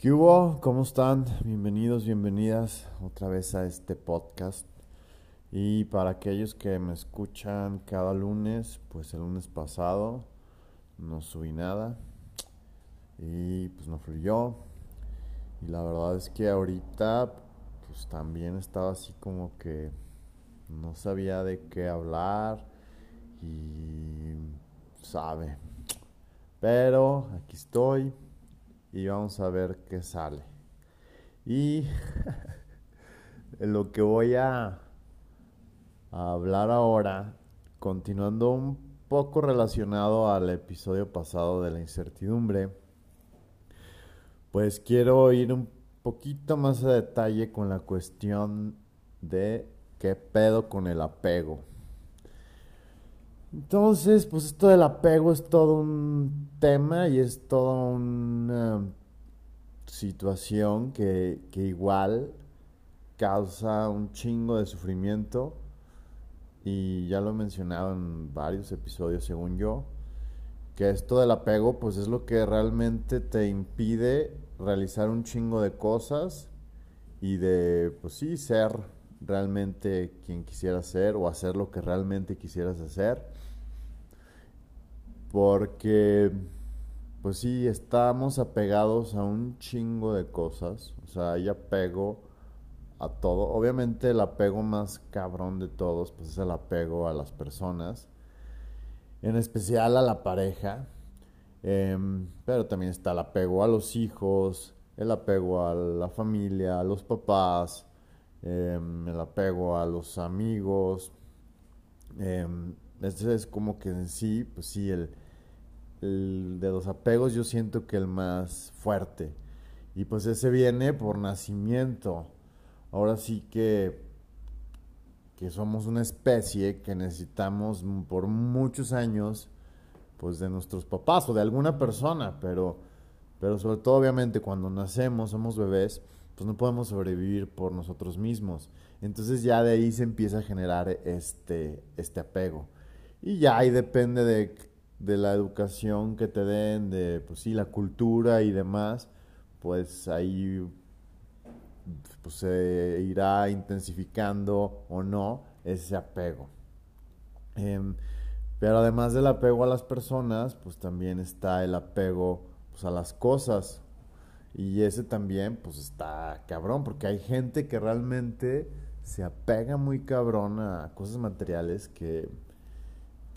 ¿Qué hubo? ¿Cómo están? Bienvenidos, bienvenidas otra vez a este podcast. Y para aquellos que me escuchan cada lunes, pues el lunes pasado no subí nada y pues no fluyó. Y la verdad es que ahorita pues también estaba así como que no sabía de qué hablar y sabe. Pero aquí estoy y vamos a ver qué sale. Y lo que voy a, hablar ahora, continuando un poco relacionado al episodio pasado de la incertidumbre, pues quiero ir un poquito más a detalle con la cuestión de qué pedo con el apego. Entonces, pues esto del apego es todo un tema y es toda una situación que, que igual causa un chingo de sufrimiento. Y ya lo he mencionado en varios episodios según yo, que esto del apego pues es lo que realmente te impide realizar un chingo de cosas y de pues sí ser realmente quien quisieras ser o hacer lo que realmente quisieras hacer porque, pues sí, estamos apegados a un chingo de cosas. O sea, hay apego a todo. Obviamente el apego más cabrón de todos, pues es el apego a las personas. En especial a la pareja. Em, pero también está el apego a los hijos, el apego a la familia, a los papás, em, el apego a los amigos. Eh, este es como que en sí, pues sí, el, el de los apegos yo siento que el más fuerte. Y pues ese viene por nacimiento. Ahora sí que, que somos una especie que necesitamos por muchos años pues de nuestros papás o de alguna persona, pero, pero sobre todo obviamente cuando nacemos, somos bebés, pues no podemos sobrevivir por nosotros mismos. Entonces ya de ahí se empieza a generar este, este apego. Y ya ahí depende de de la educación que te den, de pues sí, la cultura y demás, pues ahí pues, se irá intensificando o no ese apego. Em, pero además del apego a las personas, pues también está el apego pues, a las cosas. Y ese también, pues está cabrón, porque hay gente que realmente se apega muy cabrón a cosas materiales que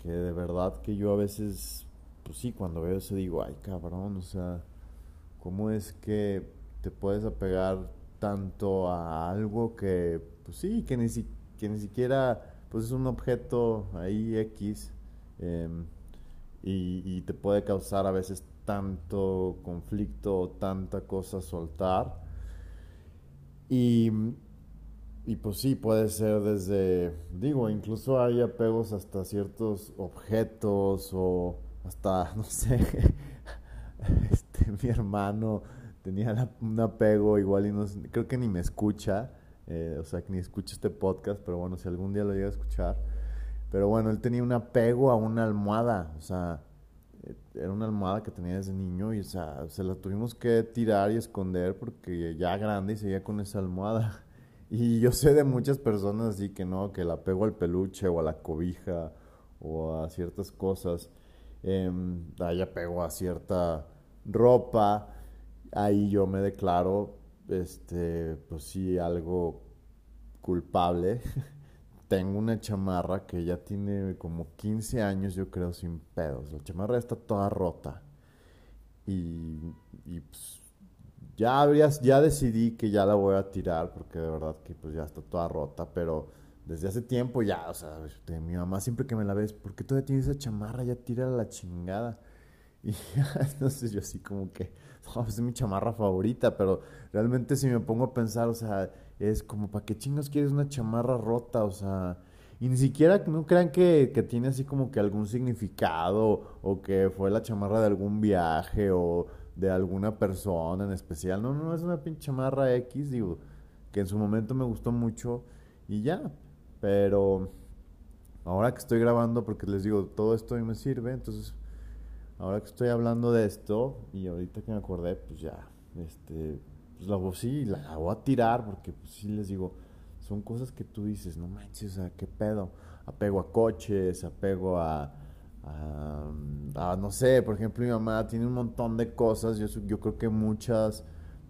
que de verdad que yo a veces, pues sí, cuando veo eso digo, ay cabrón, o sea, ¿cómo es que te puedes apegar tanto a algo que, pues sí, que ni, que ni siquiera, pues es un objeto ahí X em, y, y te puede causar a veces tanto conflicto, tanta cosa soltar. Y y pues sí, puede ser desde, digo, incluso hay apegos hasta ciertos objetos o hasta, no sé, este, mi hermano tenía un apego igual y no, creo que ni me escucha, eh, o sea, que ni escucha este podcast, pero bueno, si algún día lo llega a escuchar. Pero bueno, él tenía un apego a una almohada, o sea, era una almohada que tenía desde niño y, o sea, se la tuvimos que tirar y esconder porque ya grande y seguía con esa almohada. Y yo sé de muchas personas así que no, que la apego al peluche o a la cobija o a ciertas cosas, eh, ahí apego a cierta ropa, ahí yo me declaro, este, pues sí, algo culpable. Tengo una chamarra que ya tiene como 15 años, yo creo, sin pedos. La chamarra está toda rota. Y, y pues, ya, habrías, ya decidí que ya la voy a tirar porque de verdad que pues ya está toda rota, pero desde hace tiempo ya, o sea, este, mi mamá siempre que me la ves, ¿por qué todavía tienes esa chamarra? Ya tira la chingada. Y entonces yo así como que, es mi chamarra favorita, pero realmente si me pongo a pensar, o sea, es como, ¿para qué chingos quieres una chamarra rota? O sea, y ni siquiera no crean que, que tiene así como que algún significado o que fue la chamarra de algún viaje o de alguna persona en especial. No, no, es una pinche chamarra X, digo, que en su momento me gustó mucho y ya. Pero ahora que estoy grabando, porque les digo, todo esto a mí me sirve, entonces ahora que estoy hablando de esto y ahorita que me acordé, pues ya, este, pues la voy, sí, la voy a tirar porque pues sí les digo, son cosas que tú dices, no manches, o sea, qué pedo. Apego a coches, apego a, a, no sé, por ejemplo, mi mamá tiene un montón de cosas, yo, yo creo que muchas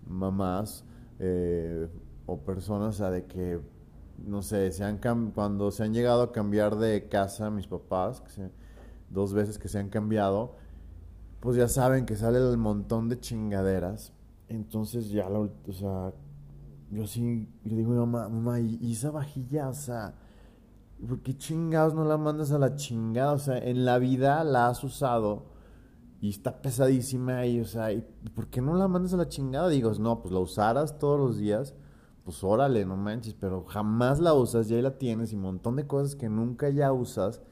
mamás eh, o personas, o sea, de que, no sé, se han cuando se han llegado a cambiar de casa mis papás, que dos veces que se han cambiado, pues ya saben que sale el montón de chingaderas. Entonces ya, la, o sea, yo sí le digo mamá, mamá, ¿y, esa vajilla, o sea, ¿por qué chingados no la mandas a la chingada? O sea, en la vida la has usado y está pesadísima y, o sea, ¿y ¿por qué no la mandas a la chingada? Digo, no, pues la usaras todos los días, pues órale, no manches, pero jamás la usas, ya ahí la tienes y un montón de cosas que nunca ya usas.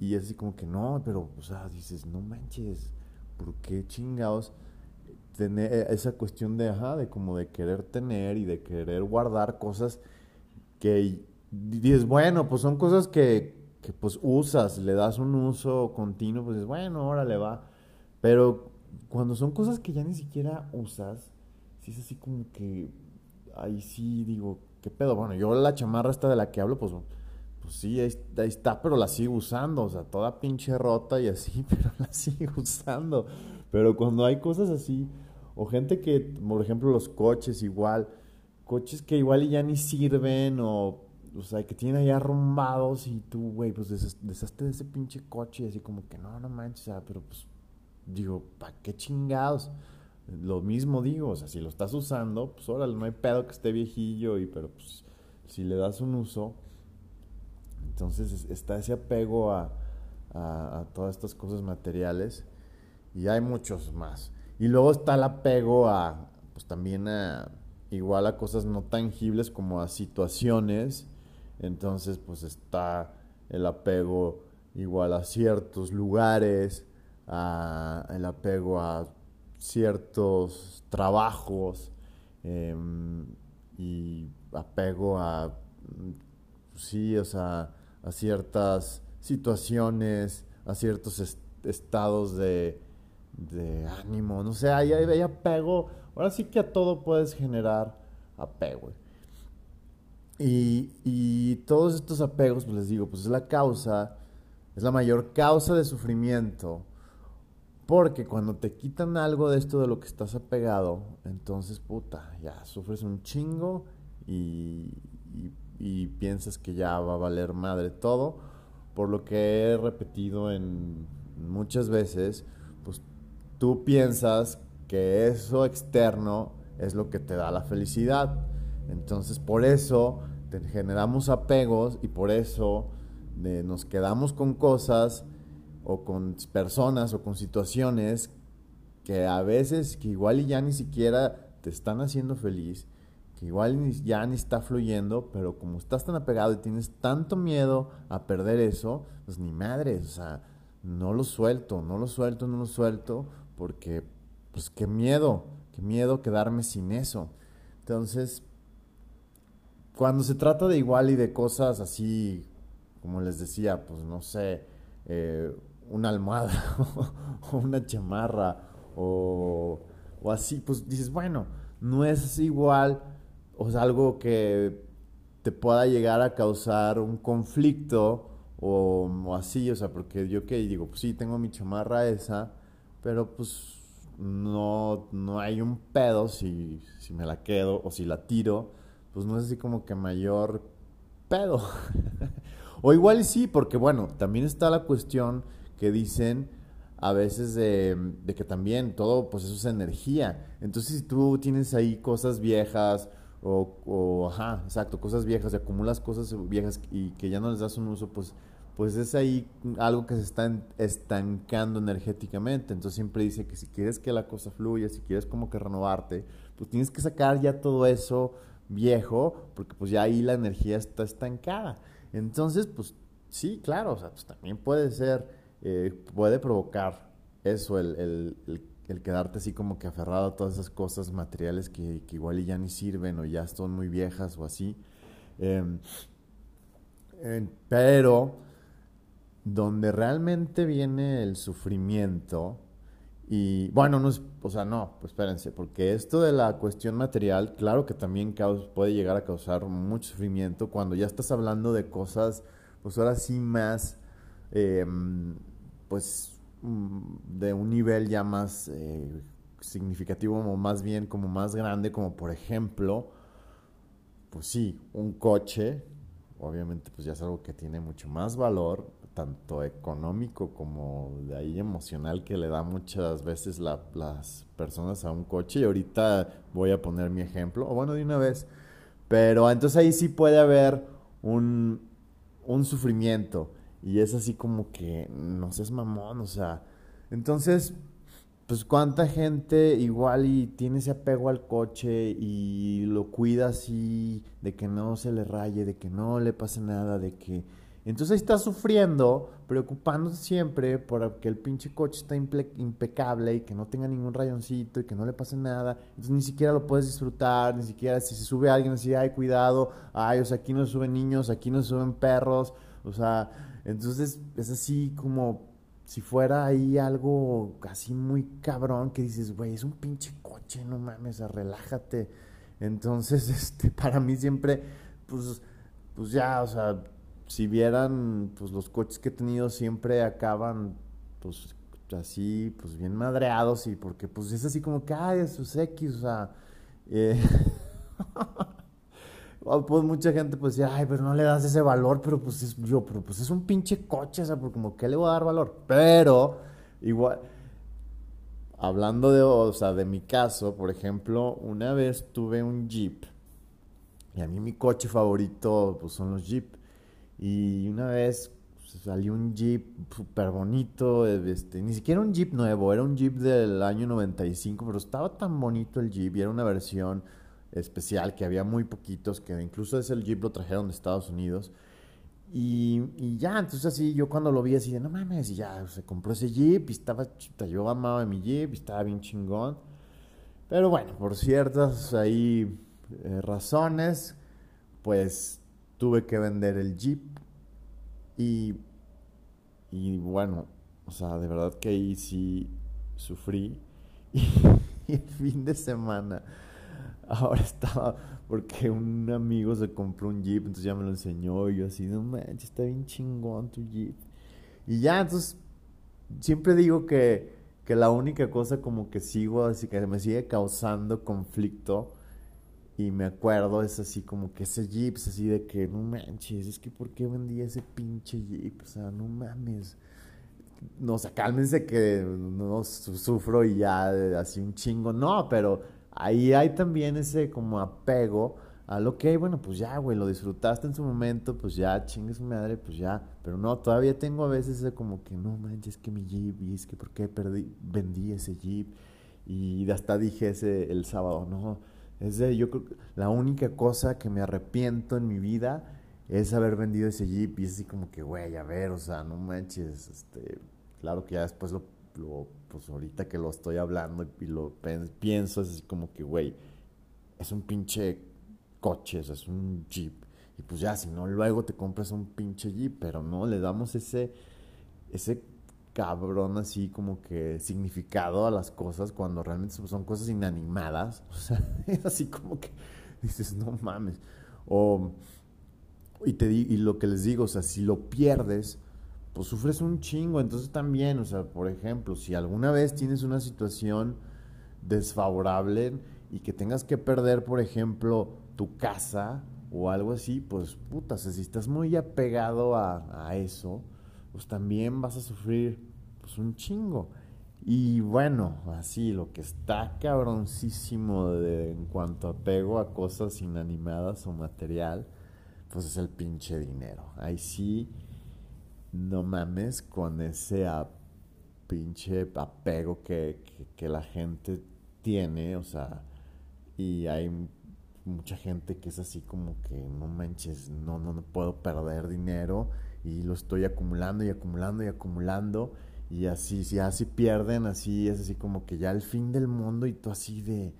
Y así como que no, pero, o sea, dices, no manches, ¿por qué chingados? Tener eh, esa cuestión de, ajá, de como de querer tener y de querer guardar cosas que dices, bueno, pues son cosas que, que pues usas, le das un uso continuo, pues dices, bueno, órale va. Pero cuando son cosas que ya ni siquiera usas, sí es así como que, ahí sí digo, ¿qué pedo? Bueno, yo la chamarra esta de la que hablo, pues, pues sí, ahí, ahí está, pero la sigo usando, o sea, toda pinche rota y así, pero la sigo usando. Pero cuando hay cosas así, o gente que, por ejemplo, los coches igual, coches que igual ya ni sirven, o, o sea, que tienen ahí arrumbados y tú, güey, pues deshazte de ese pinche coche y así como que no, no manches, pero pues, digo, ¿para qué chingados? Lo mismo digo, o sea, si lo estás usando, pues órale, no hay pedo que esté viejillo, y pero pues si le das un uso, entonces está ese apego a, a todas estas cosas materiales y hay muchos más. Y luego está el apego a, pues también a, igual a cosas no tangibles como a situaciones. Entonces, pues está el apego igual a ciertos lugares, a, el apego a ciertos trabajos em, y apego a, sí, o sea, a ciertas situaciones, a ciertos estados de, de ánimo, no sé, hay, hay, apego. Ahora sí que a todo puedes generar apego. Y, y todos estos apegos, pues les digo, pues es la causa, es la mayor causa de sufrimiento. Porque cuando te quitan algo de esto de lo que estás apegado, entonces, puta, ya sufres un chingo y, y, y, piensas que ya va a valer madre todo. Por lo que he repetido en muchas veces, tú piensas que eso externo es lo que te da la felicidad. Entonces por eso te generamos apegos y por eso eh, nos quedamos con cosas o con personas o con situaciones que a veces que igual y ya ni siquiera te están haciendo feliz, que igual ya ni está fluyendo, pero como estás tan apegado y tienes tanto miedo a perder eso, pues ni madre, o sea, no lo suelto, no lo suelto, no lo suelto, porque pues qué miedo, qué miedo quedarme sin eso. Entonces, cuando se trata de igual y de cosas así, como les decía, pues no sé, eh, una almohada o una chamarra o, así, pues dices, bueno, no es igual, o sea, algo que te pueda llegar a causar un conflicto o, o así, o sea, porque yo que digo, pues sí, tengo mi chamarra esa, pero pues no, no hay un pedo si, si me la quedo o si la tiro, pues no es así como que mayor pedo. o igual sí, porque bueno, también está la cuestión que dicen a veces de, de, que también todo, pues eso es energía. Entonces si tú tienes ahí cosas viejas o, o ajá, exacto, cosas viejas y acumulas cosas viejas y que ya no les das un uso, pues pues es ahí algo que se está estancando energéticamente. Entonces siempre dice que si quieres que la cosa fluya, si quieres como que renovarte, pues tienes que sacar ya todo eso viejo, porque pues ya ahí la energía está estancada. Entonces, pues sí, claro, o sea, pues también puede ser, eh, puede provocar eso, el, quedarte así como que aferrado a todas esas cosas materiales que, igual ya ni sirven o ya son muy viejas o así. Em, pero donde realmente viene el sufrimiento Y bueno, no es, o sea, no, pues espérense, porque esto de la cuestión material, claro que también puede llegar a causar mucho sufrimiento cuando ya estás hablando de cosas, pues ahora sí más, em, pues mm, de un nivel ya más eh, significativo o más bien como más grande, como por ejemplo, pues sí, un coche, obviamente pues ya es algo que tiene mucho más valor, tanto económico como de ahí emocional que le da muchas veces las personas a un coche. Y ahorita voy a poner mi ejemplo, o bueno, de una vez. Pero entonces ahí sí puede haber un, un sufrimiento. Y es así como que no seas mamón, o sea. Entonces, pues cuánta gente igual y tiene ese apego al coche y lo cuida así, de que no se le raye, de que no le pase nada, de que entonces ahí está sufriendo, preocupándose siempre por que el pinche coche está impecable y que no tenga ningún rayoncito y que no le pase nada. Entonces ni siquiera lo puedes disfrutar, ni siquiera si se sube alguien así, ay, cuidado, ay, o sea, aquí no suben niños, aquí no suben perros, o sea, entonces es así como si fuera ahí algo así muy cabrón que dices, güey, es un pinche coche, no mames, relájate. Entonces, este, para mí siempre, pues, pues ya, o sea, si vieran, pues los coches que he tenido siempre acaban, pues así, pues bien madreados y porque pues es así como que, ay, sus X, o sea, eh, pues mucha gente pues decía, ay, pero no le das ese valor, pero pues es, yo, pero pues es un pinche coche, o sea, porque como que le voy a dar valor, pero igual, hablando de, o sea, de mi caso, por ejemplo, una vez tuve un Jeep y a mí mi coche favorito pues son los Jeep y una vez pues, salió un Jeep súper bonito, este, ni siquiera un Jeep nuevo, era un Jeep del año 95, pero estaba tan bonito el Jeep y era una versión especial que había muy poquitos, que incluso ese Jeep lo trajeron de Estados Unidos. Y, ya, entonces así yo cuando lo vi así de no mames, y ya se compró ese Jeep y estaba, yo amaba mi Jeep y estaba bien chingón. Pero bueno, por ciertas ahí eh, razones, pues tuve que vender el Jeep y, y bueno, o sea, de verdad que ahí sí sufrí. Y, el fin de semana, ahora estaba, porque un amigo se compró un Jeep, entonces ya me lo enseñó y yo así, no manches, está bien chingón tu Jeep. Y ya, entonces, siempre digo que, que la única cosa como que sigo, así que me sigue causando conflicto y me acuerdo, es así como que ese Jeep, así de que, no manches, es que ¿por qué vendí ese pinche Jeep? O sea, no mames. No, o sea, cálmense que no sufro y ya así un chingo. No, pero ahí hay también ese como apego a lo que, bueno, pues ya, güey, lo disfrutaste en su momento, pues ya, chingue su madre, pues ya. Pero no, todavía tengo a veces ese como que, no manches, que mi Jeep, y es que ¿por qué perdí, vendí ese Jeep? Y hasta dije ese el sábado, no es de, yo creo que la única cosa que me arrepiento en mi vida es haber vendido ese Jeep. Y es así como que, güey, a ver, o sea, no manches. Este, claro que ya después lo, pues ahorita que lo estoy hablando y lo pienso, es así como que, güey, es un pinche coche, o sea, es un Jeep. Y pues ya, si no, luego te compras un pinche Jeep, pero no, le damos ese, ese cabrón así como que significado a las cosas cuando realmente son cosas inanimadas. O sea, es así como que dices, no mames. O, y, te, y lo que les digo, o sea, si lo pierdes, pues sufres un chingo. Entonces también, o sea, por ejemplo, si alguna vez tienes una situación desfavorable y que tengas que perder, por ejemplo, tu casa o algo así, pues puta, o sea, si estás muy apegado a, a eso, pues también vas a sufrir pues un chingo. Y bueno, así lo que está cabroncísimo de, en cuanto a apego a cosas inanimadas o material, pues es el pinche dinero. Ahí sí, no mames con ese pinche apego que, que, la gente tiene, o sea, y hay mucha gente que es así como que no manches, no, no puedo perder dinero y lo estoy acumulando y acumulando y acumulando y así, si así pierden, así es así como que ya el fin del mundo y tú así de,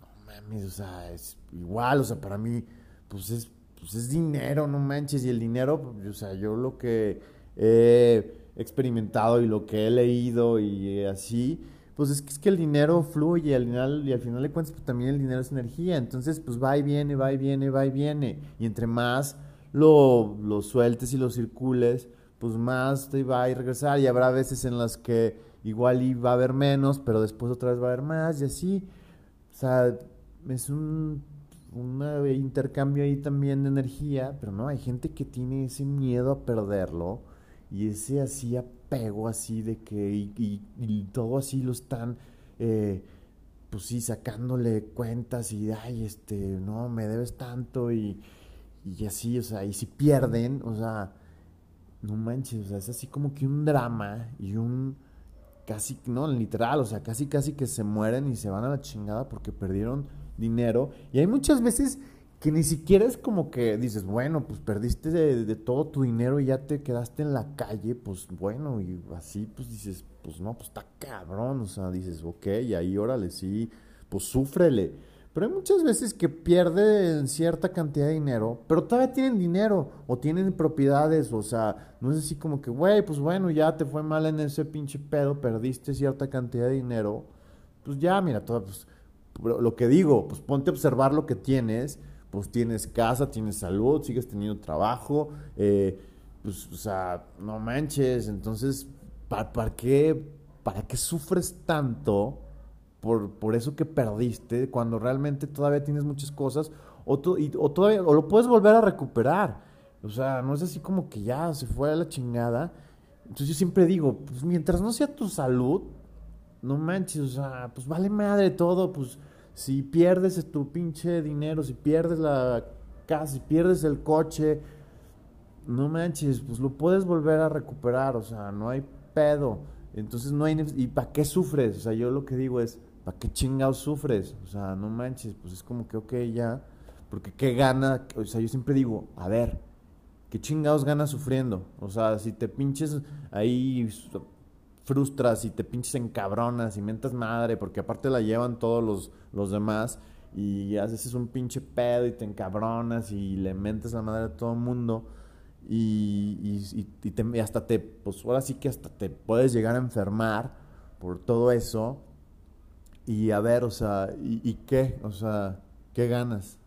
no mames, o sea, es igual, o sea, para mí, pues es, pues es dinero, no manches, y el dinero, o sea, yo lo que he experimentado y lo que he leído y así, pues es que, es que el dinero fluye al final, y al final de cuentas pues también el dinero es energía, entonces pues va y viene, va y viene, va y viene, y entre más lo, lo sueltes y lo circules, pues más te va a ir regresar, y habrá veces en las que igual iba a haber menos, pero después otra vez va a haber más, y así, o sea, es un, un intercambio ahí también de energía, pero no, hay gente que tiene ese miedo a perderlo, y ese así apego así de que y, todo así lo están eh, pues sí sacándole cuentas y ay este no me debes tanto y, y así o sea y si pierden o sea no manches o sea es así como que un drama y un casi no literal o sea casi casi que se mueren y se van a la chingada porque perdieron dinero y hay muchas veces que ni siquiera es como que dices, bueno, pues perdiste de, todo tu dinero y ya te quedaste en la calle, pues bueno, y así pues dices, pues no, pues está cabrón, o sea, dices, ok, y ahí órale, sí, pues súfrele. Pero hay muchas veces que pierden cierta cantidad de dinero, pero todavía tienen dinero o tienen propiedades, o sea, no es así como que, güey, pues bueno, ya te fue mal en ese pinche pedo, perdiste cierta cantidad de dinero, pues ya, mira, todo, pues, lo que digo, pues ponte a observar lo que tienes pues tienes casa, tienes salud, sigues teniendo trabajo, eh, pues, o sea, no manches, entonces, ¿para, qué, ¿para qué sufres tanto por, por eso que perdiste cuando realmente todavía tienes muchas cosas o, o, todavía, o lo puedes volver a recuperar? O sea, no es así como que ya se fue a la chingada. Entonces yo siempre digo, pues mientras no sea tu salud, no manches, o sea, pues vale madre todo, pues si pierdes tu pinche dinero, si pierdes la casa, si pierdes el coche, no manches, pues lo puedes volver a recuperar, o sea, no hay pedo. Entonces no hay... ¿Y para qué sufres? O sea, yo lo que digo es, ¿para qué chingados sufres? O sea, no manches, pues es como que, ok, ya, porque qué gana, o sea, yo siempre digo, a ver, ¿qué chingados ganas sufriendo? O sea, si te pinches ahí frustras y te pinches encabronas y mentas madre, porque aparte la llevan todos los, los demás y haces un pinche pedo y te encabronas y le mentes la madre a todo el mundo y, y, hasta te, pues ahora sí que hasta te puedes llegar a enfermar por todo eso y a ver, o sea, ¿y, qué? O sea, ¿qué ganas?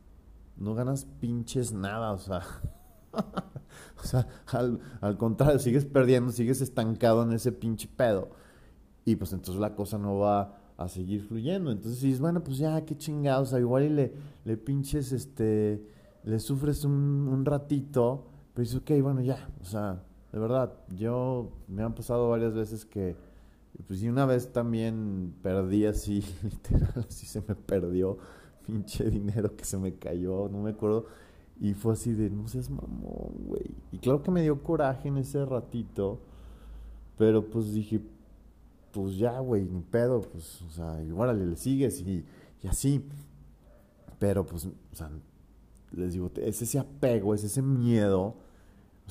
No ganas pinches nada, o sea. o sea, al, contrario, sigues perdiendo, sigues estancado en ese pinche pedo. Y pues entonces la cosa no va a seguir fluyendo. Entonces dices, bueno, pues ya, qué chingados. O sea, igual y le, le pinches, este, le sufres un, un ratito. Pero dices, ok, bueno, ya. O sea, de verdad, yo me han pasado varias veces que, pues y una vez también perdí así, literal, así se me perdió pinche dinero que se me cayó, no me acuerdo y fue así de, no seas mamón, güey. Y claro que me dio coraje en ese ratito. Pero pues dije, pues ya, güey, ni pedo. Pues, o sea, igual le sigues y, y así. Pero pues, o sea, les digo, es ese apego, es ese miedo.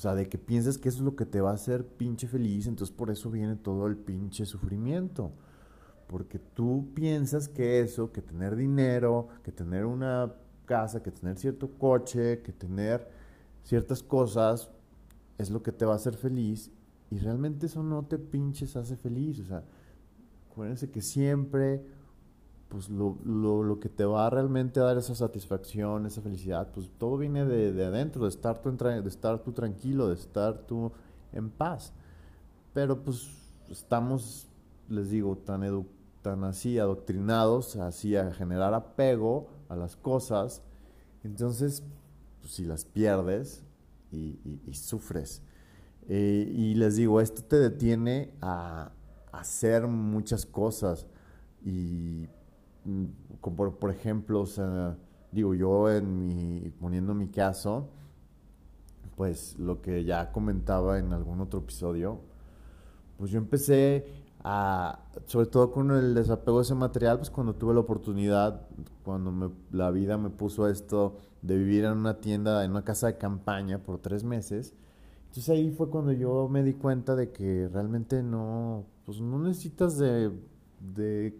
O sea, de que piensas que eso es lo que te va a hacer pinche feliz. Entonces por eso viene todo el pinche sufrimiento. Porque tú piensas que eso, que tener dinero, que tener una casa, que tener cierto coche, que tener ciertas cosas es lo que te va a hacer feliz y realmente eso no te pinches hace feliz. O sea, acuérdense que siempre, pues lo, lo, que te va a realmente dar esa satisfacción, esa felicidad, pues todo viene de, de adentro, de estar, tú de estar tú tranquilo, de estar tú en paz. Pero pues estamos, les digo, tan, tan así adoctrinados, así a generar apego a las cosas, entonces, pues, si las pierdes y, sufres. Eh, y les digo, esto te detiene a, hacer muchas cosas. Y como por, ejemplo, o sea, digo, yo en mi, poniendo mi caso, pues lo que ya comentaba en algún otro episodio, pues yo empecé sobre todo con el desapego de ese material, pues cuando tuve la oportunidad, cuando la vida me puso esto de vivir en una tienda, en una casa de campaña por tres meses, entonces ahí fue cuando yo me di cuenta de que realmente no, pues no necesitas de, de,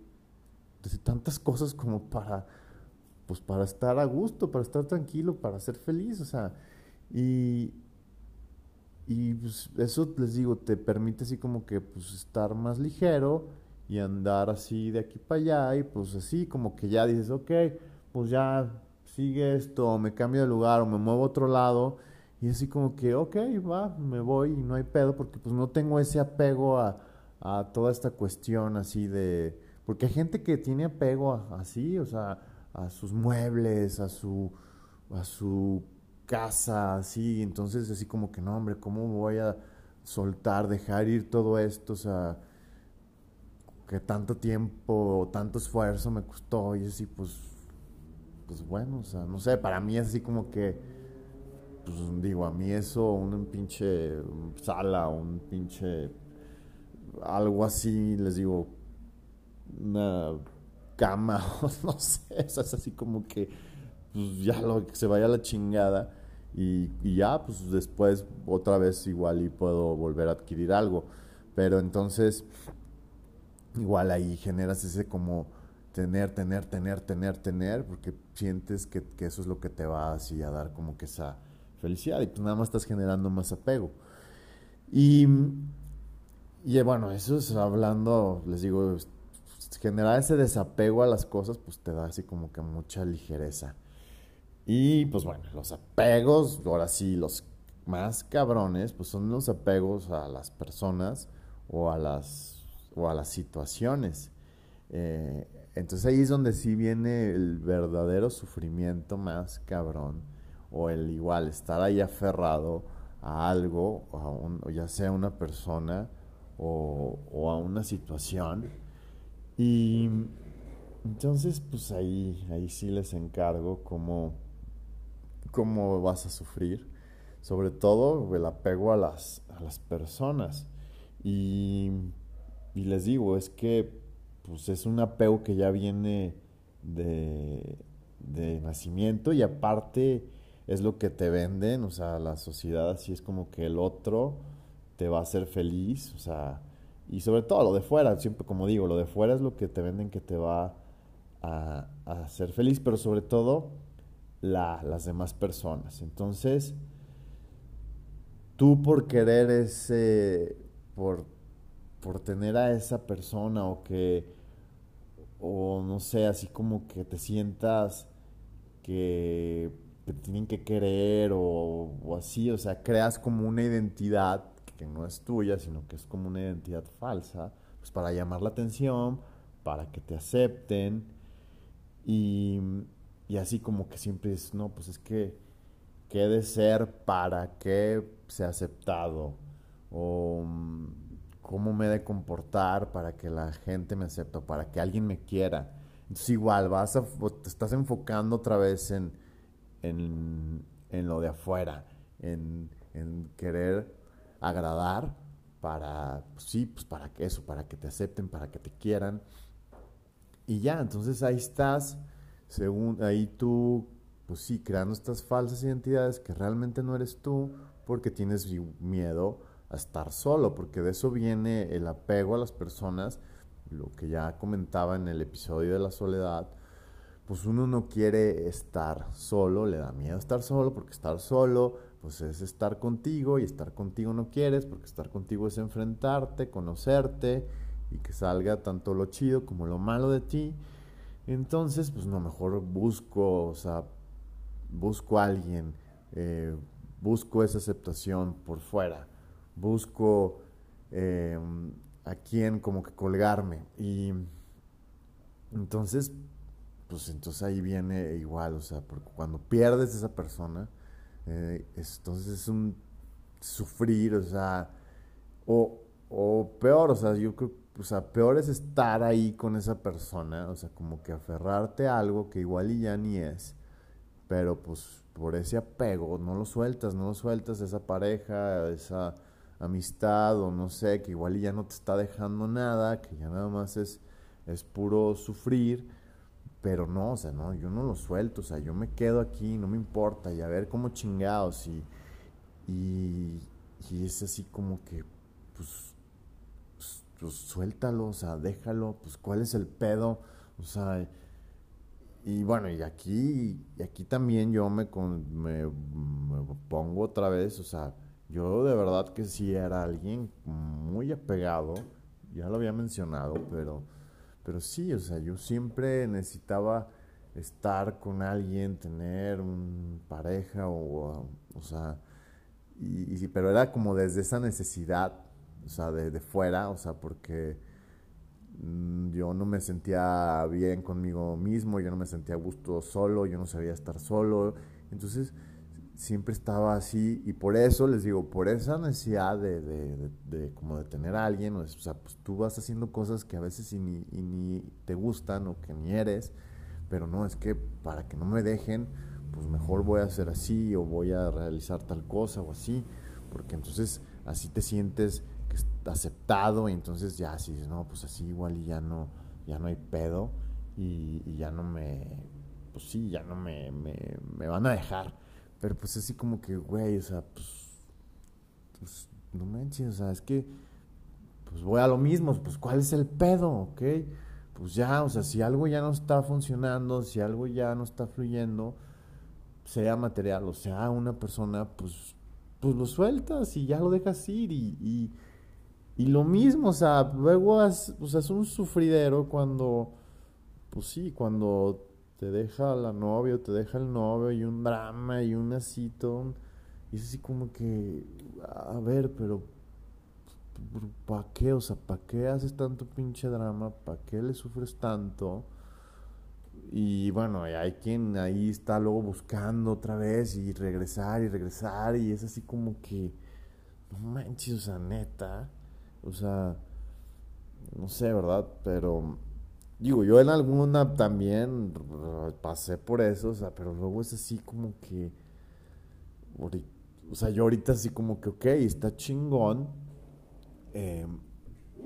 de tantas cosas como para, pues para estar a gusto, para estar tranquilo, para ser feliz, o sea, y, y pues eso les digo, te permite así como que pues estar más ligero y andar así de aquí para allá y pues así como que ya dices, ok, pues ya sigue esto, me cambio de lugar o me muevo a otro lado y así como que, ok, va, me voy y no hay pedo porque pues no tengo ese apego a, a toda esta cuestión así de... Porque hay gente que tiene apego así, o sea, a sus muebles, a su, a su casa, así, entonces así como que no, hombre, ¿cómo voy a soltar, dejar ir todo esto? O sea, que tanto tiempo, tanto esfuerzo me costó y así, pues, pues bueno, o sea, no sé, para mí es así como que, pues digo, a mí eso, un pinche sala, un pinche, algo así, les digo, una cama, no sé, es así como que, pues ya lo que se vaya a la chingada y, y ya, pues después otra vez igual y puedo volver a adquirir algo, pero entonces igual ahí generas ese como tener, tener, tener, tener, tener, porque sientes que, eso es lo que te va así a dar como que esa felicidad y pues nada más estás generando más apego. Y, y bueno, eso es hablando, les digo, generar ese desapego a las cosas pues te da así como que mucha ligereza. Y pues bueno, los apegos, ahora sí, los más cabrones, pues son los apegos a las personas o a las o a las situaciones. Eh, entonces ahí es donde sí viene el verdadero sufrimiento más cabrón, o el igual, estar ahí aferrado a algo, o, ya sea una persona o, a una situación. Y entonces, pues ahí, ahí sí les encargo cómo, cómo vas a sufrir, sobre todo el apego a las, a las personas. Y les digo, es que pues es un apego que ya viene de, de nacimiento y aparte es lo que te venden, o sea, la sociedad así es como que el otro te va a hacer feliz, o sea, y sobre todo lo de fuera, siempre como digo, lo de fuera es lo que te venden que te va a, hacer feliz, pero sobre todo la, las demás personas. Entonces, tú por querer ese, por por tener a esa persona o que, o no sé, así como que te sientas que te tienen que querer o, así, o sea, creas como una identidad que no es tuya, sino que es como una identidad falsa, pues para llamar la atención, para que te acepten y, y así como que siempre es, no, pues es que, ¿qué de ser para que sea aceptado? O cómo me he de comportar para que la gente me acepte, para que alguien me quiera. Entonces igual vas a, te estás enfocando otra vez en, en, lo de afuera, en, querer agradar para, pues sí, pues para que eso, para que te acepten, para que te quieran. Y ya, entonces ahí estás, según ahí tú, pues sí, creando estas falsas identidades que realmente no eres tú porque tienes miedo a estar solo, porque de eso viene el apego a las personas, lo que ya comentaba en el episodio de la soledad, pues uno no quiere estar solo, le da miedo estar solo, porque estar solo, pues es estar contigo, y estar contigo no quieres, porque estar contigo es enfrentarte, conocerte, y que salga tanto lo chido como lo malo de ti. Entonces, pues no, mejor busco, o sea, busco a alguien, eh, busco esa aceptación por fuera busco em, a quién como que colgarme. Y entonces, pues entonces ahí viene igual, o sea, porque cuando pierdes a esa persona, eh, entonces es un sufrir, o sea, o, o peor, o sea, yo creo, o sea, peor es estar ahí con esa persona, o sea, como que aferrarte a algo que igual y ya ni es, pero pues por ese apego no lo sueltas, no lo sueltas esa pareja, esa amistad o no sé, que igual ya no te está dejando nada, que ya nada más es, es puro sufrir, pero no, o sea, no, yo no lo suelto, o sea, yo me quedo aquí, no me importa, y a ver cómo chingados, y, y, es así como que, pues, pues, pues, suéltalo, o sea, déjalo, pues, ¿cuál es el pedo? O sea, y bueno, y aquí, y aquí también yo me, me, me pongo otra vez, o sea, yo de verdad que sí era alguien muy apegado, ya lo había mencionado, pero, pero sí, o sea, yo siempre necesitaba estar con alguien, tener un pareja o, o sea, y, pero era como desde esa necesidad, o sea, de, de fuera, o sea, porque mm, yo no me sentía bien conmigo mismo, yo no me sentía a gusto solo, yo no sabía estar solo, entonces siempre estaba así y por eso les digo, por esa necesidad de, de, de, como de tener a alguien, o sea, pues tú vas haciendo cosas que a veces ni, y ni te gustan o que ni eres, pero no, es que para que no me dejen, pues mejor voy a hacer así o voy a realizar tal cosa o así, porque entonces así te sientes aceptado y entonces ya dices, no, pues así igual y ya no, ya no hay pedo y, ya no me, pues sí, ya no me, me, me, van a dejar, pero pues así como que, güey, o sea, pues, pues no manches, o sea, es que, pues voy a lo mismo, pues cuál es el pedo, ¿ok? Pues ya, o sea, si algo ya no está funcionando, si algo ya no está fluyendo, sea material o sea una persona, pues, pues lo sueltas y ya lo dejas ir y, y, lo mismo, o sea, luego es, es un sufridero cuando, pues sí, cuando te deja la novia te deja el novio y un drama y un así y es así como que, a ver, pero ¿para qué? O sea, ¿para qué haces tanto pinche drama? ¿Para qué le sufres tanto? Y bueno, hay quien ahí está luego buscando otra vez y regresar y regresar y es así como que, no manches, o sea, neta, o sea, no sé, ¿verdad? Pero digo, yo en alguna también pasé por eso, o sea, pero luego es así como que, o sea, yo ahorita así como que, ok, está chingón, eh,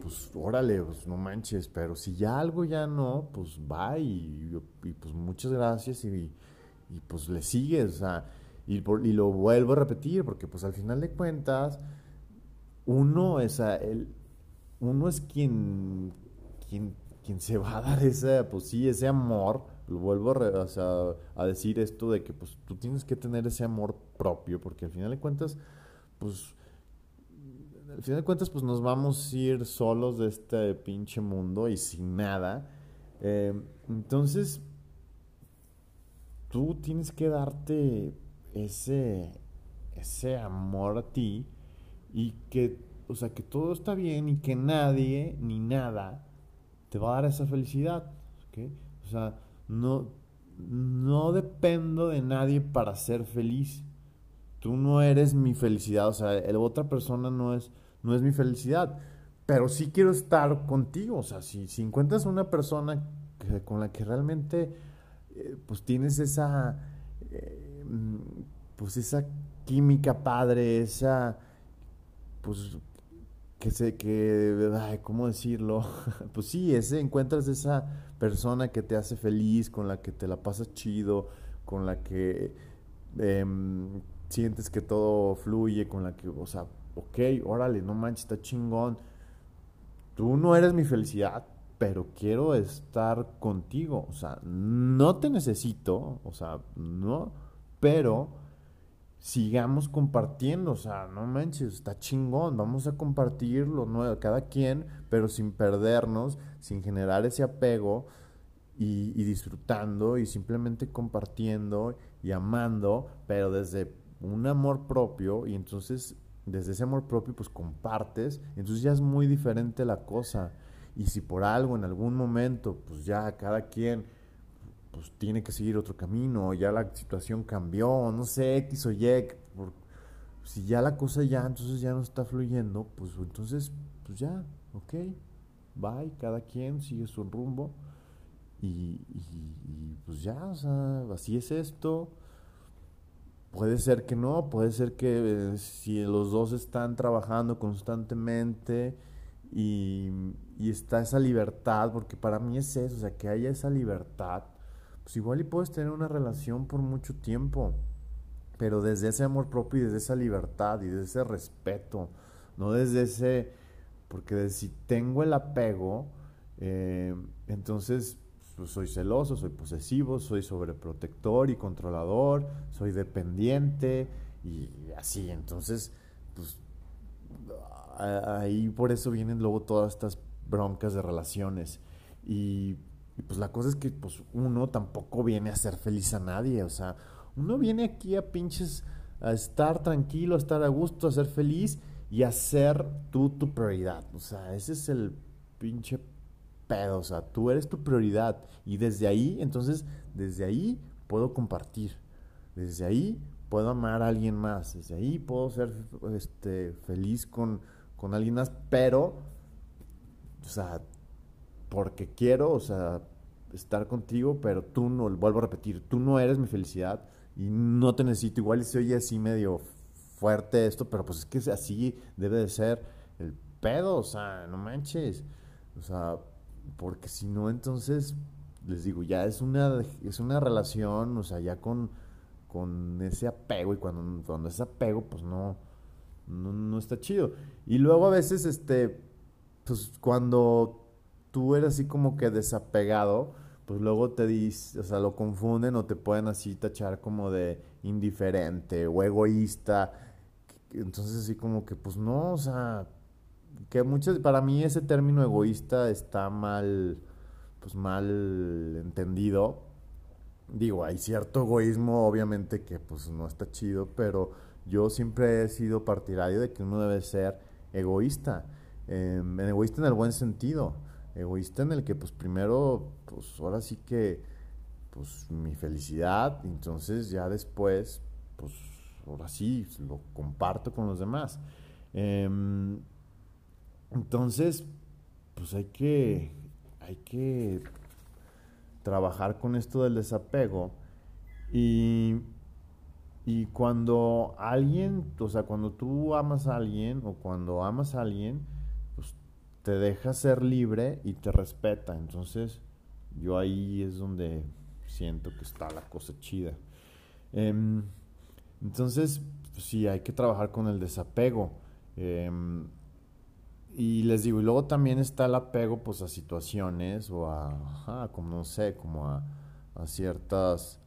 pues órale, pues no manches, pero si ya algo ya no, pues va y, pues muchas gracias y, y, pues le sigues, o sea, y, y, lo vuelvo a repetir, porque pues al final de cuentas, uno es, el, uno es quien, quien, quien se va a dar ese, pues sí, ese amor, lo vuelvo a, a decir esto de que pues tú tienes que tener ese amor propio, porque al final de cuentas, pues al final de cuentas, pues nos vamos a ir solos de este pinche mundo y sin nada. Eh, entonces, tú tienes que darte ese, ese amor a ti y que, o sea, que todo está bien y que nadie ni nada te va a dar esa felicidad. O sea, no, no dependo de nadie para ser feliz. Tú no eres mi felicidad, o sea, la otra persona no es no es mi felicidad. Pero sí quiero estar contigo. O sea, si, si encuentras una persona con la que realmente eh, pues tienes esa eh, pues esa química padre, esa pues que sé que ay, cómo decirlo, pues sí, ese encuentras esa persona que te hace feliz, con la que te la pasas chido, con la que em, sientes que todo fluye, con la que, o sea, ok, órale, no manches, está chingón. Tú no eres mi felicidad, pero quiero estar contigo. O sea, no te necesito, o sea, no, pero sigamos compartiendo. O sea, no manches, está chingón. Vamos a compartir lo nuevo, cada quien, pero sin perdernos, sin generar ese apego y, disfrutando y simplemente compartiendo y amando, pero desde un amor propio y entonces desde ese amor propio, pues compartes, entonces ya es muy diferente la cosa. Y si por algo, en algún momento, pues ya cada quien pues tiene que seguir otro camino, ya la situación cambió, no sé, X o Y, si ya la cosa ya, entonces ya no está fluyendo, pues entonces, pues ya, ok, bye, cada quien sigue su rumbo y, y pues ya, o sea, así es esto. Puede ser que no, puede ser que eh, si los dos están trabajando constantemente y, está esa libertad, porque para mí es eso, o sea, que haya esa libertad, pues igual y puedes tener una relación por mucho tiempo, pero desde ese amor propio y desde esa libertad y desde ese respeto, no desde ese, porque si tengo el apego, eh, entonces pues, soy celoso, soy posesivo, soy sobreprotector y controlador, soy dependiente y así. Entonces, pues ahí por eso vienen luego todas estas broncas de relaciones. Y, pues la cosa es que pues uno tampoco viene a ser feliz a nadie, o sea, uno viene aquí a pinches a estar tranquilo, a estar a gusto, a ser feliz y a ser tú tu prioridad. O sea, ese es el pinche pedo, o sea, tú eres tu prioridad y desde ahí, entonces, desde ahí puedo compartir. Desde ahí puedo amar a alguien más, desde ahí puedo ser este, feliz con, con alguien más, pero, o sea, porque quiero, o sea, estar contigo, pero tú no, vuelvo a repetir, tú no eres mi felicidad y no te necesito. Igual se oye así medio fuerte esto, pero pues es que así debe de ser el pedo, o sea, no manches. O sea, porque si no, entonces, les digo, ya es una, es una relación, o sea, ya con, con ese apego, y cuando, cuando es apego, pues no, no, no está chido. Y luego a veces, este, pues cuando tú eres así como que desapegado, pues luego te dice, o sea, lo confunden o te pueden así tachar como de indiferente o egoísta. Entonces así como que pues no, o sea, que muchas para mí ese término egoísta está mal pues mal entendido. Digo, hay cierto egoísmo obviamente que pues no está chido, pero yo siempre he sido partidario de que uno debe ser egoísta. Eh, egoísta en el buen sentido egoísta en el que pues primero, pues ahora sí que, pues mi felicidad, entonces ya después, pues ahora sí, lo comparto con los demás. Em, entonces, pues hay que, hay que trabajar con esto del desapego y, y cuando alguien, o sea, cuando tú amas a alguien o cuando amas a alguien, te deja ser libre y te respeta. Entonces, yo ahí es donde siento que está la cosa chida. Em, entonces, pues sí, hay que trabajar con el desapego. Em, y les digo, y luego también está el apego pues a situaciones o a, como no sé, como a, ciertas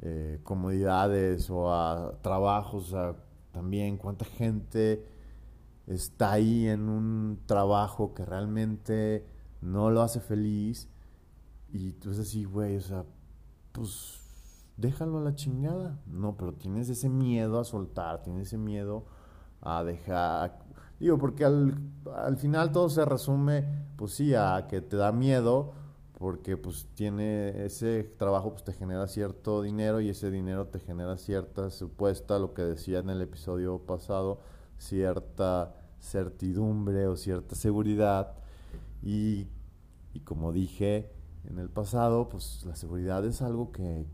eh, comodidades o a trabajos, también cuánta gente está ahí en un trabajo que realmente no lo hace feliz y tú es así, güey, o sea, pues déjalo a la chingada. No, pero tienes ese miedo a soltar, tienes ese miedo a dejar... Digo, porque al, al final todo se resume, pues sí, a que te da miedo, porque pues tiene ese trabajo pues te genera cierto dinero y ese dinero te genera cierta supuesta, lo que decía en el episodio pasado, cierta certidumbre o cierta seguridad y, como dije en el pasado, pues la seguridad es algo que,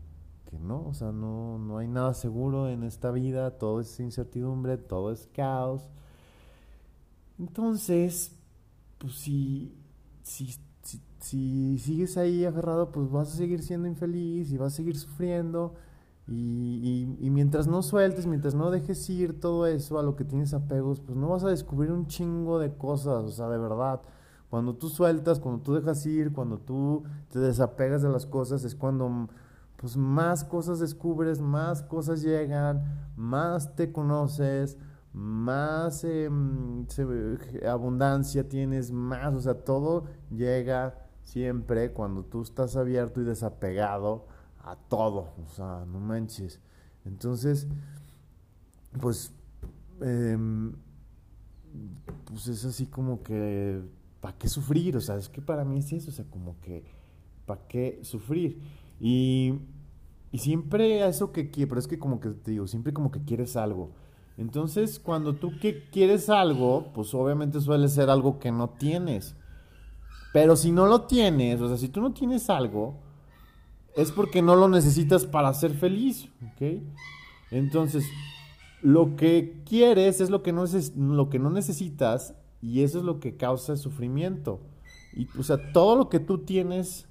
no, o sea, no, no hay nada seguro en esta vida, todo es incertidumbre, todo es caos. Entonces, pues si, si, si sigues ahí aferrado, pues vas a seguir siendo infeliz y vas a seguir sufriendo. Y, y, mientras no sueltes, mientras no dejes ir todo eso a lo que tienes apegos, pues no vas a descubrir un chingo de cosas, o sea, de verdad. Cuando tú sueltas, cuando tú dejas ir, cuando tú te desapegas de las cosas, es cuando pues más cosas descubres, más cosas llegan, más te conoces, más em, abundancia tienes, más, o sea, todo llega siempre cuando tú estás abierto y desapegado a todo, o sea, no manches. Entonces, pues, em, pues es así como que, ¿para qué sufrir? O sea, es que para mí es eso, o sea, como que, ¿para qué sufrir? Y, y siempre eso que quiero, pero es que como que te digo, siempre como que quieres algo. Entonces, cuando tú que quieres algo, pues obviamente suele ser algo que no tienes. Pero si no lo tienes, o sea, si tú no tienes algo, es porque no lo necesitas para ser feliz, ¿ok? Entonces, lo que quieres es lo que no, es, lo que no necesitas y eso es lo que causa sufrimiento. Y, o sea, todo lo que tú tienes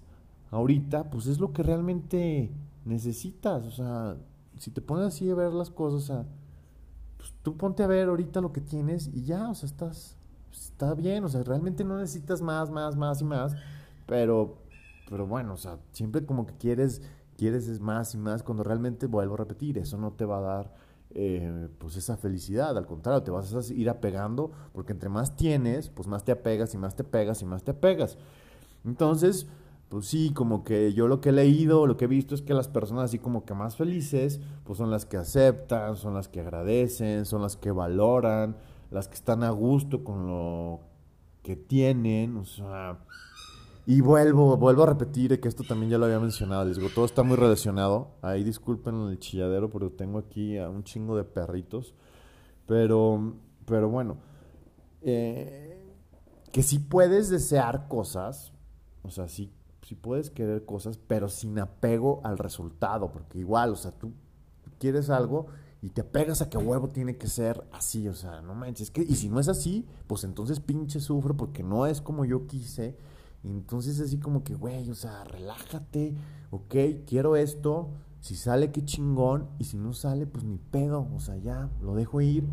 ahorita, pues es lo que realmente necesitas. O sea, si te pones así a ver las cosas, o sea, pues tú ponte a ver ahorita lo que tienes y ya, o sea, estás, está bien, o sea, realmente no necesitas más, más, más y más, pero pero bueno, o sea, siempre como que quieres, quieres más y más, cuando realmente vuelvo a repetir, eso no te va a dar eh, pues esa felicidad, al contrario, te vas a ir apegando, porque entre más tienes, pues más te apegas y más te pegas y más te apegas. Entonces, pues sí, como que yo lo que he leído, lo que he visto es que las personas así como que más felices, pues son las que aceptan, son las que agradecen, son las que valoran, las que están a gusto con lo que tienen, o sea, y vuelvo, vuelvo a repetir que esto también ya lo había mencionado, les digo, todo está muy relacionado, ahí disculpen el chilladero porque tengo aquí a un chingo de perritos, pero, pero bueno, eh, que si puedes desear cosas, o sea, sí si puedes querer cosas, pero sin apego al resultado, porque igual, o sea, tú quieres algo y te apegas a que huevo tiene que ser así, o sea, no manches, que, y si no es así, pues entonces pinche sufro porque no es como yo quise, entonces así como que, güey, o sea, relájate, ok, quiero esto, si sale qué chingón, y si no sale, pues ni pedo, o sea, ya, lo dejo ir,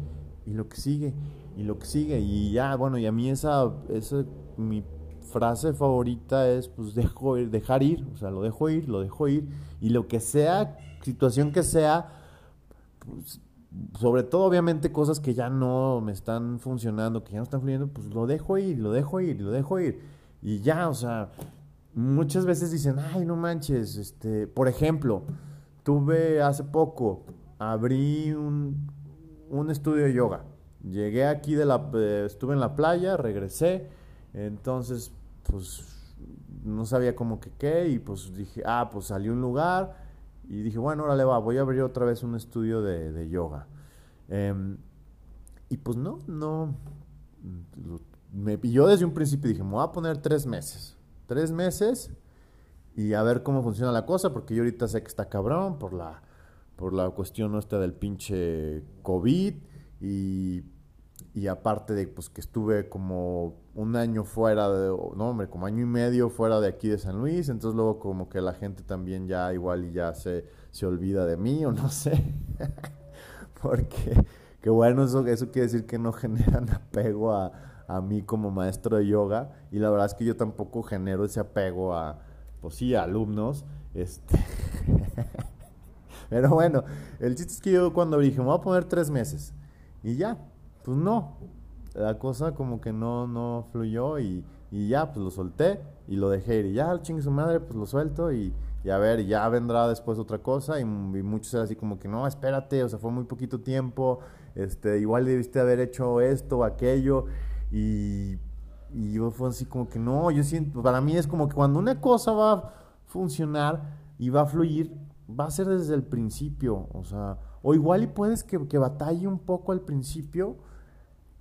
y lo que sigue, y lo que sigue, y ya, bueno, y a mí esa, esa mi frase favorita es pues dejo ir, dejar ir, o sea, lo dejo ir, lo dejo ir y lo que sea, situación que sea, pues, sobre todo obviamente cosas que ya no me están funcionando, que ya no están fluyendo, pues lo dejo ir, lo dejo ir, lo dejo ir y ya, o sea, muchas veces dicen, "Ay, no manches, este, por ejemplo, tuve hace poco abrí un un estudio de yoga. Llegué aquí de la eh, estuve en la playa, regresé, entonces pues no sabía cómo que qué y pues dije, ah, pues salí a un lugar y dije, bueno, órale va, voy a abrir otra vez un estudio de, yoga. Em, y pues no, no, me, yo desde un principio dije, me voy a poner tres meses, tres meses y a ver cómo funciona la cosa, porque yo ahorita sé que está cabrón por la, por la cuestión nuestra del pinche COVID y y aparte de pues que estuve como un año fuera de, no hombre, como año y medio fuera de aquí de San Luis, entonces luego como que la gente también ya igual y ya se, se olvida de mí o no sé, porque que bueno, eso, eso quiere decir que no generan apego a, a mí como maestro de yoga y la verdad es que yo tampoco genero ese apego a, pues sí, a alumnos, este... Pero bueno, el chiste es que yo cuando dije, me voy a poner tres meses y ya, pues no, la cosa como que no, no fluyó y, y ya, pues lo solté y lo dejé ir. Y ya, chingue su madre, pues lo suelto y, y a ver, ya vendrá después otra cosa. Y, muchos eran así como que, no, espérate, o sea, fue muy poquito tiempo, este, igual debiste haber hecho esto o aquello. Y, yo fue así como que, no, yo siento, para mí es como que cuando una cosa va a funcionar y va a fluir, va a ser desde el principio, o sea, o igual y puedes que, que batalle un poco al principio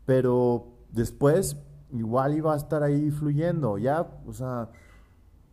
pero después igual iba a estar ahí fluyendo, ya, o sea,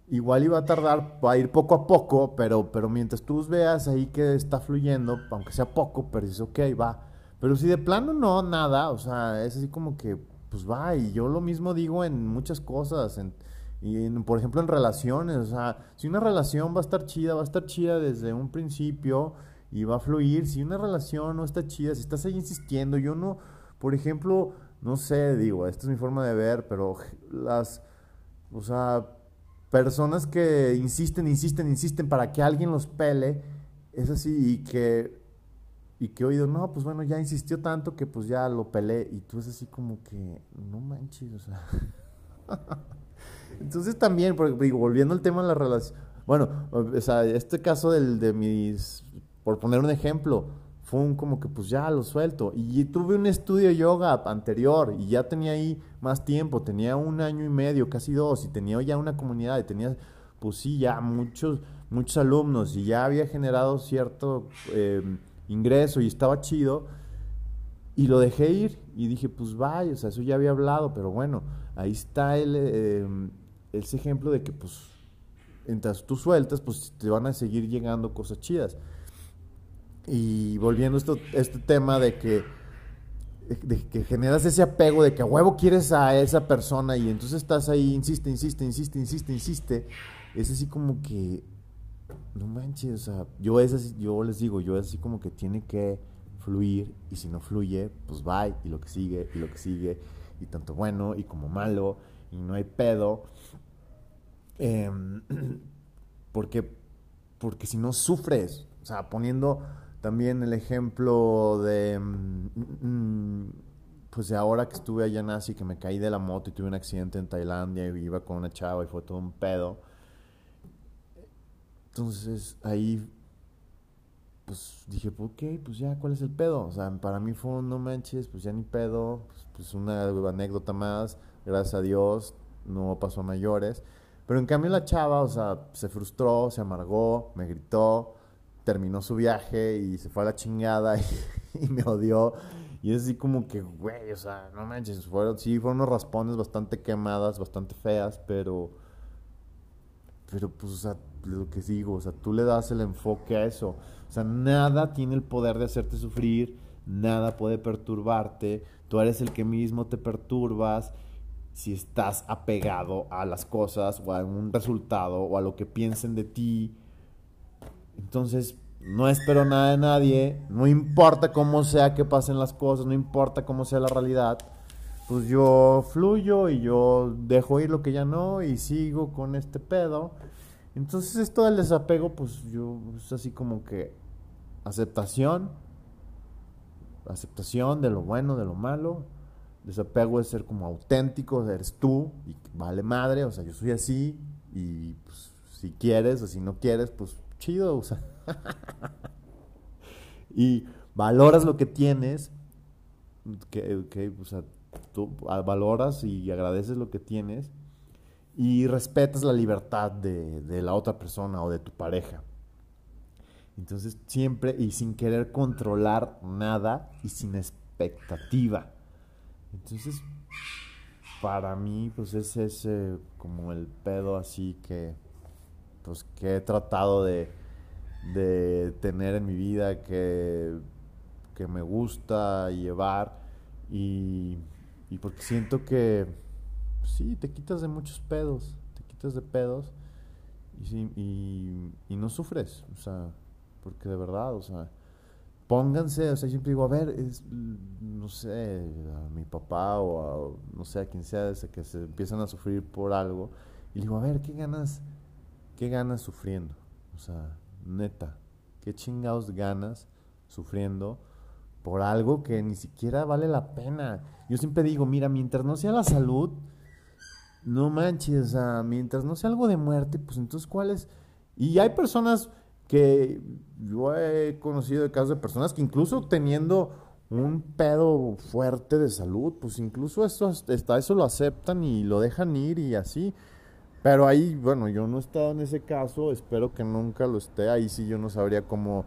igual iba a tardar, va a ir poco a poco, pero, pero mientras tú veas ahí que está fluyendo, aunque sea poco, pero dices, ok, va. Pero si de plano no, nada, o sea, es así como que, pues va, y yo lo mismo digo en muchas cosas, en, y por ejemplo en relaciones, o sea, si una relación va a estar chida, va a estar chida desde un principio y va a fluir, si una relación no está chida, si estás ahí insistiendo, yo no por ejemplo, no sé, digo, esta es mi forma de ver, pero las, o sea, personas que insisten, insisten, insisten para que alguien los pele, es así, y que, y que oído, no, pues bueno, ya insistió tanto que pues ya lo pelé, y tú es así como que, no manches, o sea. Entonces también, porque, volviendo al tema de la relación, bueno, o sea, este caso del, de mis, por poner un ejemplo, fue un como que pues ya lo suelto. Y tuve un estudio yoga anterior y ya tenía ahí más tiempo, tenía un año y medio, casi dos, y tenía ya una comunidad y tenía, pues sí, ya muchos, muchos alumnos y ya había generado cierto em, ingreso y estaba chido. Y lo dejé ir y dije, pues vaya, o sea, eso ya había hablado, pero bueno, ahí está el, em, ese ejemplo de que pues mientras tú sueltas, pues te van a seguir llegando cosas chidas. Y volviendo a esto, este tema de que, de que generas ese apego de que a huevo quieres a esa persona y entonces estás ahí, insiste, insiste, insiste, insiste, insiste, es así como que, no manches, o sea, yo, es así, yo les digo, yo es así como que tiene que fluir y si no fluye, pues bye y lo que sigue y lo que sigue y tanto bueno y como malo y no hay pedo. Em, porque, porque si no sufres, o sea, poniendo también el ejemplo de, mm, mm, pues de ahora que estuve allá en Asia, que me caí de la moto y tuve un accidente en Tailandia y iba con una chava y fue todo un pedo. Entonces ahí, pues dije, ok, pues ya, ¿cuál es el pedo? O sea, para mí fue un no manches, pues ya ni pedo, pues, pues una anécdota más, gracias a Dios, no pasó a mayores. Pero en cambio la chava, o sea, se frustró, se amargó, me gritó, terminó su viaje y se fue a la chingada y, me odió. Y es así como que, güey, o sea, no manches, fueron, sí, fueron unos raspones bastante quemadas, bastante feas, pero, pero pues, o sea, lo que digo, o sea, tú le das el enfoque a eso. O sea, nada tiene el poder de hacerte sufrir, nada puede perturbarte, tú eres el que mismo te perturbas si estás apegado a las cosas o a un resultado o a lo que piensen de ti entonces, no espero nada de nadie, no importa cómo sea que pasen las cosas, no importa cómo sea la realidad, pues yo fluyo y yo dejo ir lo que ya no y sigo con este pedo. Entonces esto del desapego, pues yo es así como que aceptación, aceptación de lo bueno, de lo malo. Desapego es ser como auténtico, eres tú y vale madre, o sea, yo soy así y pues, si quieres o si no quieres, pues chido, o sea. y valoras lo que tienes, que, o sea, tú valoras y agradeces lo que tienes y respetas la libertad de, de la otra persona o de tu pareja. Entonces siempre y sin querer controlar nada y sin expectativa. Entonces, para mí, pues ese es como el pedo así que pues, que he tratado de, tener en mi vida, que, que me gusta llevar y, porque siento que sí, te quitas de muchos pedos, te quitas de pedos y, y, no sufres, o sea, porque de verdad, o sea, pónganse, o sea, siempre digo, a ver, es, no sé, a mi papá o a, no sé, a quien sea, desde que se empiezan a sufrir por algo, y digo, a ver, ¿qué ganas? ¿qué ganas sufriendo? O sea, neta, ¿qué chingados ganas sufriendo por algo que ni siquiera vale la pena? Yo siempre digo, mira, mientras no sea la salud, no manches, o mientras no sea algo de muerte, pues entonces ¿cuál es? Y hay personas que yo he conocido de casos de personas que incluso teniendo un pedo fuerte de salud, pues incluso eso, hasta eso lo aceptan y lo dejan ir y así. Pero ahí, bueno, yo no he estado en ese caso, espero que nunca lo esté. Ahí sí yo no sabría cómo,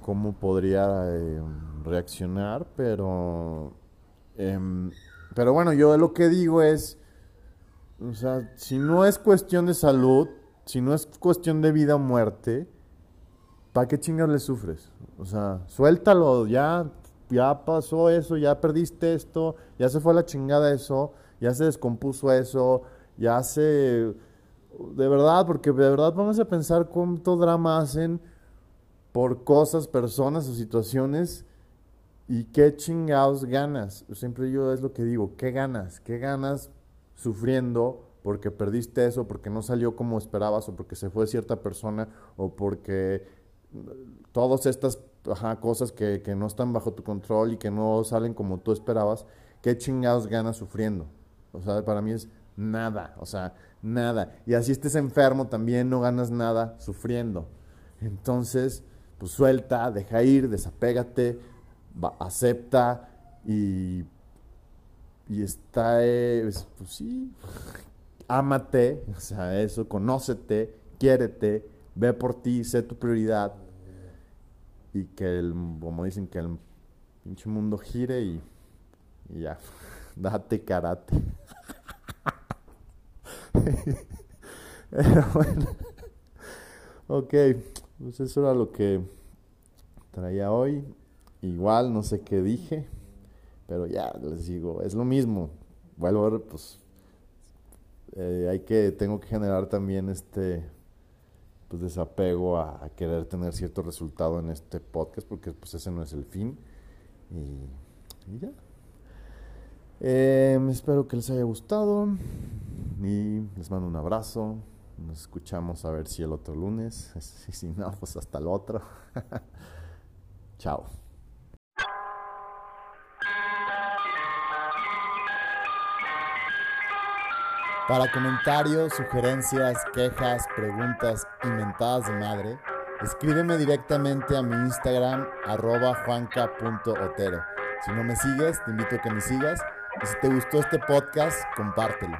cómo podría eh, reaccionar, pero... Em, pero bueno, yo lo que digo es, o sea, si no es cuestión de salud, si no es cuestión de vida o muerte, ¿para qué chingas le sufres? O sea, suéltalo, ya, ya pasó eso, ya perdiste esto, ya se fue la chingada eso, ya se descompuso eso, ya se... De verdad, porque de verdad vamos a pensar cuánto drama hacen por cosas, personas o situaciones y qué chingados ganas. Siempre yo es lo que digo, ¿qué ganas? ¿Qué ganas sufriendo porque perdiste eso, porque no salió como esperabas o porque se fue cierta persona o porque todas estas cosas que, que no están bajo tu control y que no salen como tú esperabas, ¿qué chingados ganas sufriendo? O sea, para mí es nada, o sea, nada. Y así estés enfermo también no ganas nada sufriendo. Entonces, pues suelta, deja ir, desapégate, acepta y, y está, pues, pues sí, ámate, o sea, eso, conócete, quiérete, ve por ti, sé tu prioridad y que el, como dicen, que el pinche mundo gire y, y ya, date karate. bueno. Ok, pues eso era lo que traía hoy. Igual, no sé qué dije, pero ya les digo, es lo mismo. Vuelvo pues eh, hay que, tengo que generar también este pues desapego a, querer tener cierto resultado en este podcast, porque pues ese no es el fin. Y, ya. Eh, espero que les haya gustado. Y les mando un abrazo. Nos escuchamos a ver si el otro lunes. Si no, pues hasta el otro. Chao. Para comentarios, sugerencias, quejas, preguntas inventadas de madre, escríbeme directamente a mi Instagram arroba juanca.otero. Si no me sigues, te invito a que me sigas. Y si te gustó este podcast, compártelo.